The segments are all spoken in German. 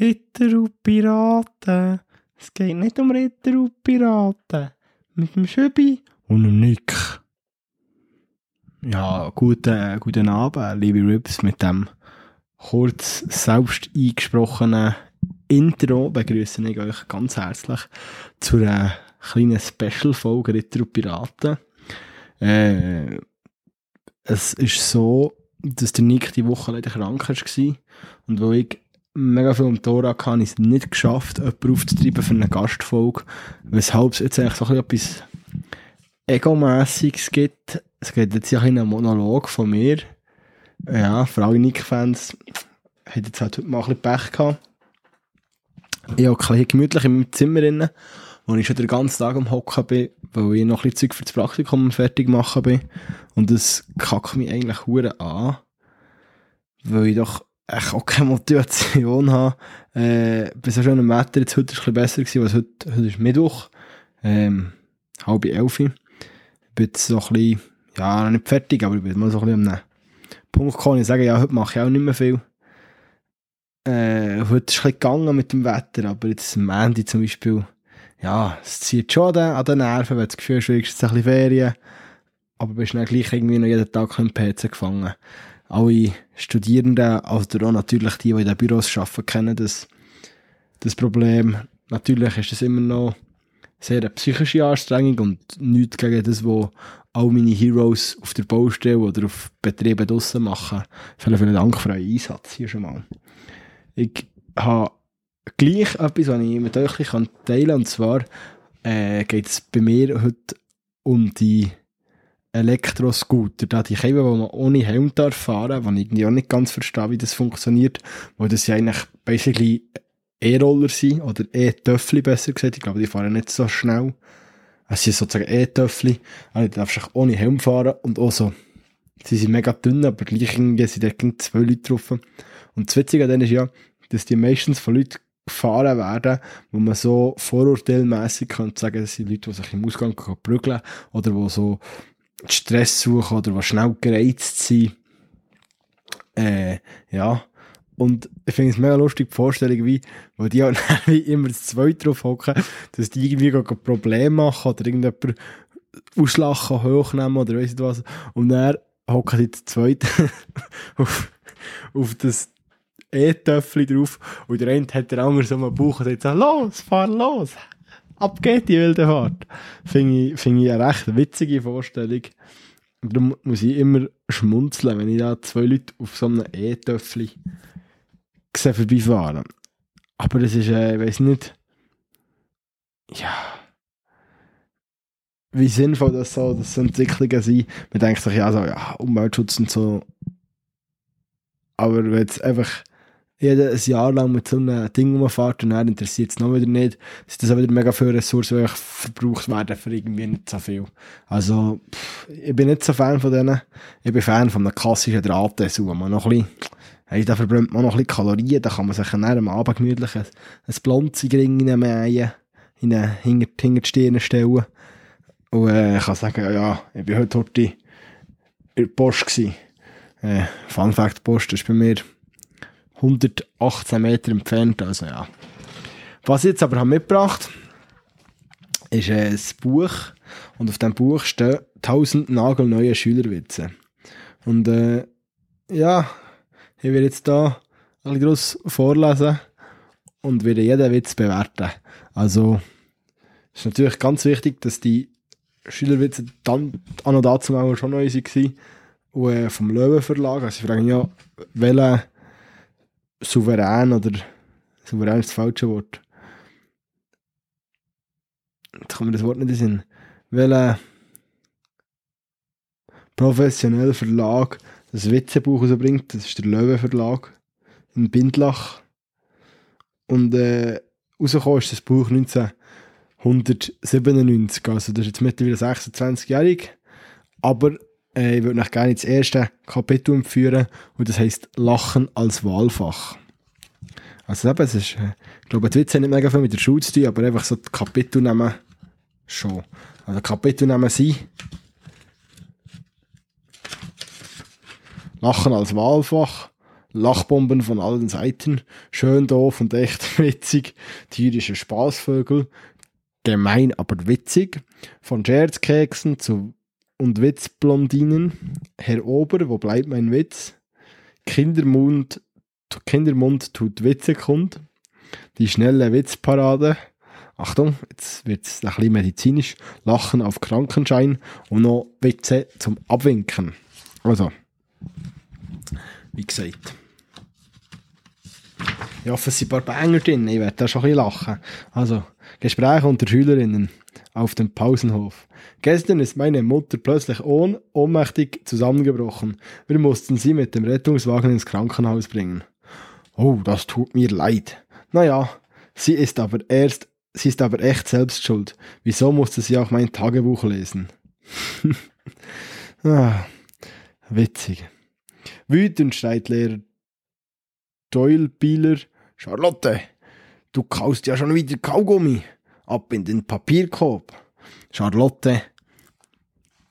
Ritter und Piraten. Es geht nicht um Ritter und Piraten. Mit dem Schöbi und dem Nick. Ja, guten, guten Abend, liebe Rips, mit dem kurz selbst eingesprochenen Intro begrüße ich euch ganz herzlich zu einer kleinen Special-Folge Ritter und Piraten. Äh, es ist so, dass der Nick die Woche leider krank war und wo ich mega viel am Tor hatte, habe ich es nicht geschafft, jemanden aufzutreiben für eine Gastfolge, weshalb es jetzt eigentlich so etwas Egomässiges gibt. Es gibt jetzt hier einen Monolog von mir. Ja, für alle Nick-Fans hat jetzt halt heute mal ein bisschen Pech gehabt. Ich habe ein bisschen gemütlich in meinem Zimmer drin, wo ich schon den ganzen Tag am Hocken bin, weil ich noch ein bisschen Zeug für das Praktikum fertig machen bin. Und das kackt mich eigentlich hure an, weil ich doch echt auch keine Motivation habe. Äh, bei so schönem Wetter, jetzt heute ist es ein besser weil heute, heute ist Mittwoch, ähm, halb elf. Ich bin jetzt so ein bisschen, ja, noch nicht fertig, aber ich bin mal so ein bisschen einem Punkt gekommen, ich sage, ja, heute mache ich auch nicht mehr viel. Äh, heute ist es ein gegangen mit dem Wetter, aber jetzt am Ende zum Beispiel, ja, es zieht schon an den Nerven, wenn du das Gefühl du jetzt ein bisschen Ferien, aber bist dann gleich irgendwie noch jeden Tag im PC gefangen. Alle Studierenden, also auch natürlich die, die in den Büros arbeiten, kennen das, das Problem. Natürlich ist das immer noch sehr eine psychische Anstrengung und nichts gegen das, was all meine Heroes auf der Baustelle oder auf Betrieben draussen machen. Vielen, vielen Dank für euren Einsatz hier schon mal. Ich habe gleich etwas, was ich mit euch teilen kann. Und zwar äh, geht es bei mir heute um die Elektroscooter. Da die Käfer, die man ohne Helm darf fahren, was ich irgendwie auch nicht ganz verstehe, wie das funktioniert. Weil das ja eigentlich basically E-Roller sind, oder E-Töffli besser gesagt. Ich glaube, die fahren nicht so schnell. Es sind sozusagen E-Töffli. Also, du darfst ohne Helm fahren und auch so. Sie sind mega dünn, aber gleich sind da zwei Leute drauf. Und das Witzige dann ist ja, dass die meistens von Leuten gefahren werden, wo man so vorurteilmässig könnte sagen, das sind Leute, die sich im Ausgang prügeln oder die so Stress suchen oder die schnell gereizt sind. Äh, ja. Und ich finde es mega lustig, die Vorstellung, wie, weil die halt immer das Zweite drauf hocken, dass die irgendwie ein Problem machen oder irgendjemand auslachen, hochnehmen oder weiss nicht was. Und dann hocken die zu zweit auf, auf das E-Töffel drauf und der eine hat der andere so einen Bauch und sagt so, los, fahr los, ab geht die wilde Fahrt. Finde ich, find ich eine recht witzige Vorstellung. Darum muss ich immer schmunzeln, wenn ich da zwei Leute auf so einem E-Töffel vorbeifahren. Aber das ist, äh, ich weiß nicht, ja, wie sinnvoll das so, dass so Entwicklungen sind. Man denkt sich ja so, ja, Umweltschutz und so. Aber wenn jetzt einfach jeder ein Jahr lang mit so einem Ding rumfährt und dann interessiert es noch wieder nicht, ist das auch wieder mega viele Ressourcen, die verbraucht werden für irgendwie nicht so viel. Also, pff, ich bin nicht so Fan von denen. Ich bin Fan von einem klassischen Drahtessel, wo man noch ein bisschen, hey, da verbrennt man noch ein bisschen Kalorien, da kann man sich dann am Abend gemütlich ein, ein Blonzigring reinmähen, in eine hinter, hinter die Stirn stellen. Und äh, ich kann sagen, ja, ich bin heute heute in der Post gewesen. Äh, Fun Fact, Post ist bei mir 118 Meter entfernt, also ja. Was ich jetzt aber mitgebracht ist ein Buch und auf dem Buch stehen 1000 nagelneue Schülerwitze. Und äh, ja, ich werde jetzt da ein bisschen vorlesen und werde jeden Witz bewerten. Also ist natürlich ganz wichtig, dass die Schülerwitze dann an und dazu schon neu waren. Und äh, vom Löwen Verlag. Also ich frage mich ja, welcher souverän oder souverän ist das falsche Wort. Jetzt kommt mir das Wort nicht in den Sinn. Welcher professioneller Verlag das Witzebuch rausbringt, das ist der Löwe Verlag in Bindlach. Und äh, rausgekommen ist das Buch 1997, also das ist jetzt mittlerweile 26-jährig. Aber äh, ich würde euch gerne das erste Kapitel empfehlen und das heißt Lachen als Wahlfach. Also eben, es ist, äh, ich glaube, die Witze haben nicht mega viel mit der Schule zu tun, aber einfach so die Kapitel nehmen schon. Also Kapitel nehmen sie. Lachen als Wahlfach, Lachbomben von allen Seiten, schön doof und echt witzig, tierische Spaßvögel, gemein aber witzig, von Scherzkeksen zu und Witzblondinen, Herr Ober, wo bleibt mein Witz? Kindermund, Kindermund tut Witze kund, die schnelle Witzparade, Achtung, jetzt wird es ein bisschen medizinisch, Lachen auf Krankenschein und noch Witze zum Abwinken. Also, wie gesagt. Ich hoffe, es sind ein paar Banger drin, ich werde da schon ein bisschen lachen. Also, Gespräche unter Schülerinnen auf dem Pausenhof. Gestern ist meine Mutter plötzlich ohn ohnmächtig zusammengebrochen. Wir mussten sie mit dem Rettungswagen ins Krankenhaus bringen. Oh, das tut mir leid. Naja, sie ist aber erst, sie ist aber echt selbst schuld. Wieso musste sie auch mein Tagebuch lesen? ah, witzig. Wütend schreit Lehrer Doyle Bieler, Charlotte, du kaust ja schon wieder Kaugummi. Ab in den Papierkorb. Charlotte,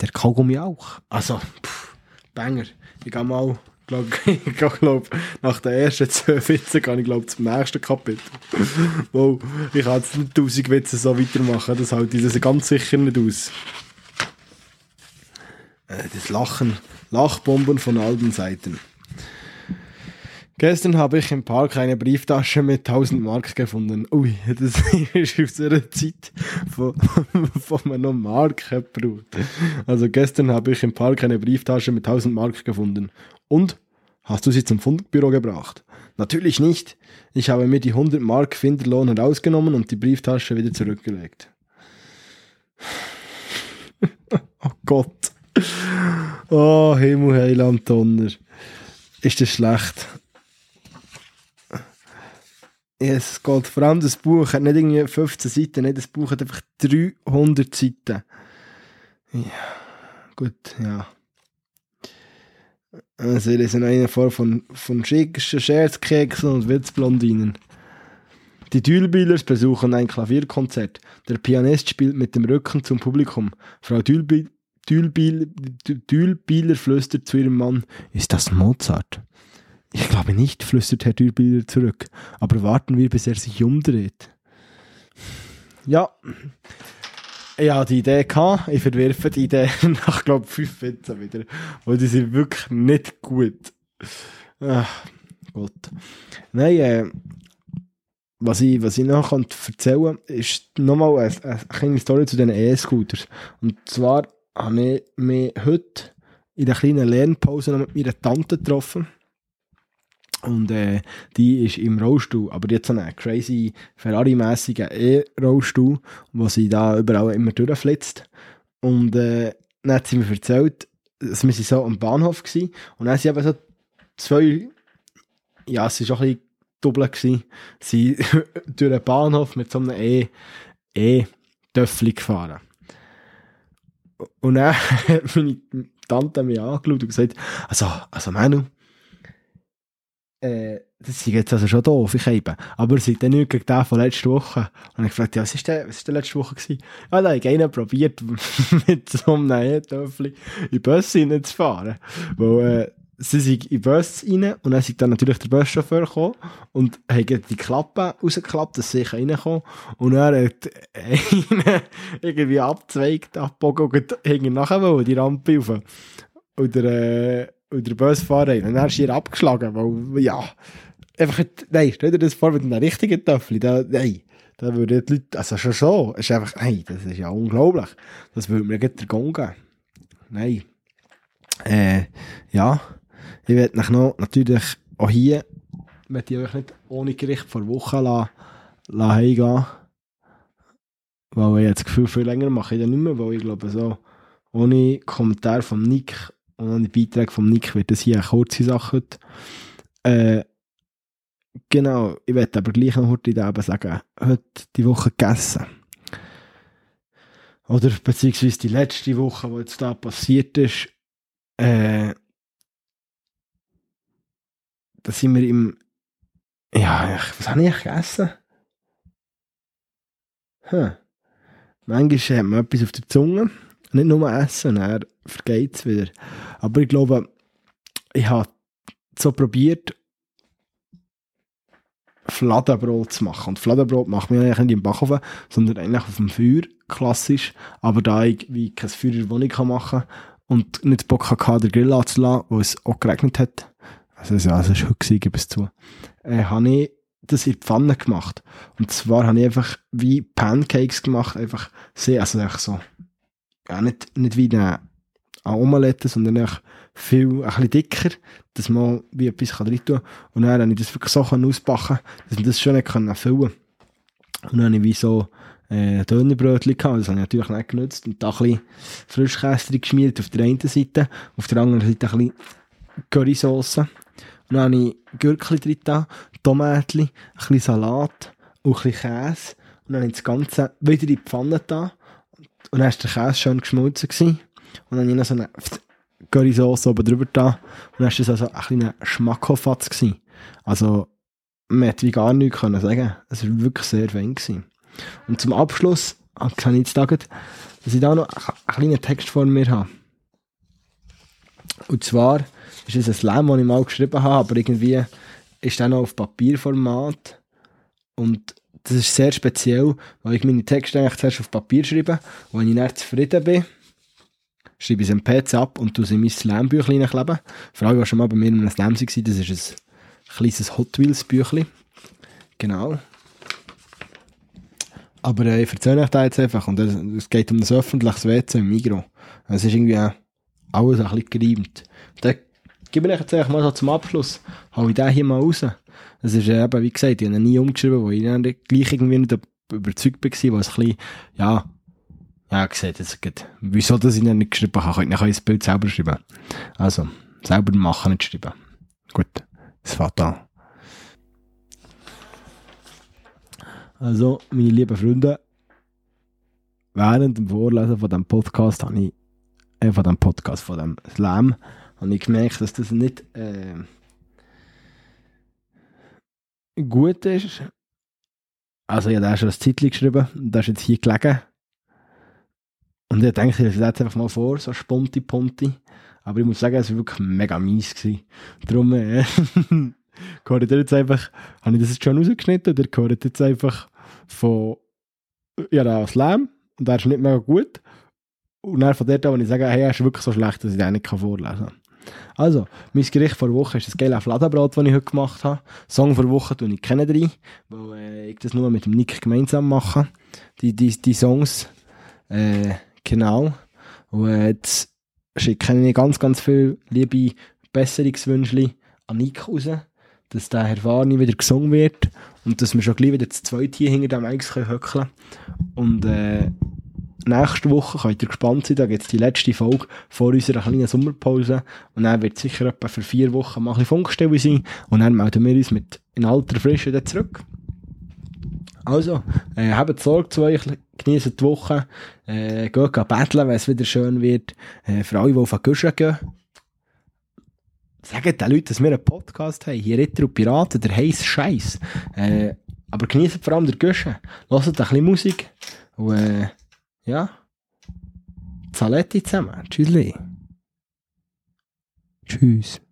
der Kaugummi auch. Also, pff, Banger. Ich gehe mal, ich glaub, nach den ersten zwei Witzen gehe ich glaub, zum nächsten Kapitel. wow, ich kann jetzt nicht tausend Witze so weitermachen, das ich das ganz sicher nicht aus. Äh, das Lachen, Lachbomben von allen Seiten. Gestern habe ich im Park eine Brieftasche mit 1000 Mark gefunden. Ui, das ist aus einer Zeit, wo, wo man noch Mark braucht. Also gestern habe ich im Park eine Brieftasche mit 1000 Mark gefunden. Und? Hast du sie zum Fundbüro gebracht? Natürlich nicht. Ich habe mir die 100 Mark Finderlohn herausgenommen und die Brieftasche wieder zurückgelegt. oh Gott. Oh, Himmel, Heiland, Donner. Ist das schlecht? Es geht vor allem das Buch hat nicht irgendwie 15 Seiten, nicht, das Buch hat einfach 300 Seiten. Ja, gut, ja. Also, wir sind eine Form von, von schicksten Scherzkeksen und Witzblondinen. Die Dülbilers besuchen ein Klavierkonzert. Der Pianist spielt mit dem Rücken zum Publikum. Frau Dülbiler flüstert zu ihrem Mann, ist das Mozart? Ich glaube nicht, flüstert Herr Dürbilder zurück, aber warten wir, bis er sich umdreht. Ja, ja, die Idee gehabt. Ich verwerfe die Idee nach, glaube ich, fünf Witzen wieder. Weil die sind wirklich nicht gut. Ach, Gott. Nein, äh, was ich, was ich noch erzählen kann, ist nochmal eine, eine kleine Story zu den E-Scooters. Und zwar habe ich mich heute in der kleinen Lernpause noch mit meiner Tante getroffen. Und äh, die ist im Rollstuhl, aber jetzt so einen crazy Ferrari-mässigen E-Rollstuhl, wo sie da überall immer durchflitzt. Und äh, dann hat sie mir erzählt, dass wir so am Bahnhof waren und dann sind eben so zwei, ja, es war auch ein bisschen doppelt gewesen, sie durch den Bahnhof mit so einem E, E-Töffel gefahren. Und dann hat meine Tante mich angeschaut und gesagt, also, also Manu, äh, das ist jetzt also schon doof, ich eben. Aber es ist dann nicht gegen den von letzter Woche. Und ich gefragt, ja, was ist denn, was ist denn letzte Woche gewesen? Ja, da habe ich einen probiert, mit so einem E-Töffel in den Bus reinzufahren. Weil, äh, sie sind in den Bus rein und dann ist dann natürlich der Buschauffeur gekommen und hat die Klappe rausgeklappt, dass sie reinkommen Und er hat einen irgendwie abzweigt, abgebogen und nachher die Rampe rauf. Und der, äh, und der Busfahrer und dann ist er abgeschlagen, weil, ja, einfach, nein, stell dir das vor mit einem richtigen Töffel, da, nein, da würden die Leute, also schon so, ist einfach, nein, das ist ja unglaublich, das würde mir gleich gehen. Nein. Äh, ja, ich werde mich noch, natürlich auch hier, möchte ich euch nicht ohne Gericht vor Wochen lassen, lassen heimgehen, weil ich jetzt das Gefühl, viel länger mache ich dann nicht mehr, weil ich glaube so, ohne Kommentar von Nick und an die Beiträge von Nick wird das hier eine kurze Sache. Äh, genau, ich werde aber gleich noch heute eben sagen, heute die Woche gegessen. Oder beziehungsweise die letzte Woche, die jetzt da passiert ist, äh, da sind wir im, ja, was habe ich gegessen? Hm. Manchmal hat man etwas auf der Zunge nicht nur essen, dann vergeht es wieder. Aber ich glaube, ich habe so probiert, Fladenbrot zu machen. Und Fladenbrot macht man eigentlich nicht im Backofen, sondern eigentlich auf dem Feuer, klassisch. Aber da ich wie kein Feuer in der Wohnung kann machen und nicht Bock hatte, den Grill anzulassen, wo es auch geregnet hat, also, es war heute, gebe es zu, äh, habe ich das in die Pfanne gemacht. Und zwar habe ich einfach wie Pancakes gemacht, einfach sehr, also einfach so, ja, nicht, nicht wie eine Omelette, sondern einfach viel, ein bisschen dicker, dass man wie etwas rein tun kann. Und dann habe ich das wirklich so ausbacken dass man das schon nicht füllen kann. Und dann habe ich wie so äh, Dönerbrötchen gehabt, das habe ich natürlich nicht genutzt. Und da ein bisschen Frischkäse geschmiert auf der einen Seite, auf der anderen Seite ein bisschen Currysauce. Und dann habe ich Gürkchen drin, Tomaten, ein bisschen Salat und ein bisschen Käse. Und dann habe ich das Ganze wieder in die Pfanne da. Und dann war der Käse schön geschmolzen. Gewesen. Und dann habe ich noch so eine Currysauce oben drüber da. Und dann war das also ein kleiner Schmackofatz gewesen. Also, man hätte wie gar nichts können sagen. Es war wirklich sehr fein gewesen. Und zum Abschluss kann ich jetzt sagen, dass ich da noch einen kleinen Text vor mir habe. Und zwar ist es ein Slam, das ich mal geschrieben habe, aber irgendwie ist der noch auf Papierformat. Und das ist sehr speziell, weil ich meine Texte eigentlich zuerst auf Papier schreibe. Und wenn ich dann zufrieden bin, schreibe ich es im PC ab und tue sie in mein Slam-Büchlein kleben. Vor allem, was schon mal bei mir in einem Slam das ist ein kleines Hot Wheels-Büchlein. Genau. Aber äh, ich erzähle euch da jetzt einfach. Und es geht um das öffentliches WC im Migro. Es ist irgendwie alles ein bisschen gereimt. Da gebe ich jetzt mal so zum Abschluss, hau ich den hier mal raus. Es ist äh, eben, wie gesagt, ich habe ihn nie umgeschrieben, wo ich dann gleich irgendwie nicht überzeugt war, es ein bisschen, ja, ja, gesagt, jetzt geht. Wieso, dass ich ihn nicht geschrieben habe, kann ich das Bild selber schreiben. Also, selber machen, nicht schreiben. Gut, es fährt an. Also, meine lieben Freunde, während dem Vorlesen von diesem Podcast habe ich, äh, von dem Podcast, von dem Slam, habe ich gemerkt, dass das nicht äh, gut ist. Also, ich habe da schon ein Zeitchen geschrieben, das ist jetzt hier gelegen. Und ich denke, ich lese einfach mal vor, so Sponti Ponti. Aber ich muss sagen, es war wirklich mega mies. Gewesen. Darum, äh, gehört jetzt einfach, habe ich das jetzt schon rausgeschnitten, oder gehört jetzt einfach von, ja, da Slam, und der ist nicht mega gut. Und dann von dort an, wenn ich sage, hey, er ist wirklich so schlecht, dass ich den nicht vorlesen kann. Also, mein Gericht vor Woche ist das geile Fladenbrot, das ich heute gemacht habe. Song vor Woche tue ich kennen drin, weil äh, ich das nur mit dem Nick gemeinsam mache. Die, die, die Songs, äh, genau. Und äh, jetzt schicke ich ganz, ganz viele liebe Besserungswünsche an Nick raus, dass der Herr Warni wieder gesungen wird und dass wir schon gleich wieder das zweite hier hinter dem Eis höckeln können. Und äh, nächste Woche könnt ihr gespannt sein, da gibt es die letzte Folge vor unserer kleinen Sommerpause und dann wird sicher etwa für vier Wochen mal ein Funkstelle sein und dann melden wir uns mit in alter Frische wieder zurück. Also, äh, habt Sorge zu euch, genießt die Woche, äh, geht betteln, wenn es wieder schön wird. Äh, für alle, die auf den Guschen gehen, sagt den Leuten, dass wir einen Podcast haben. Hier Ritter und Piraten, der heisst Scheiß. Äh, aber genießt vor allem den Guschen. Hört ein bisschen Musik. Und, äh, ja. Zaletti zusammen. Tschüssli. Tschüss.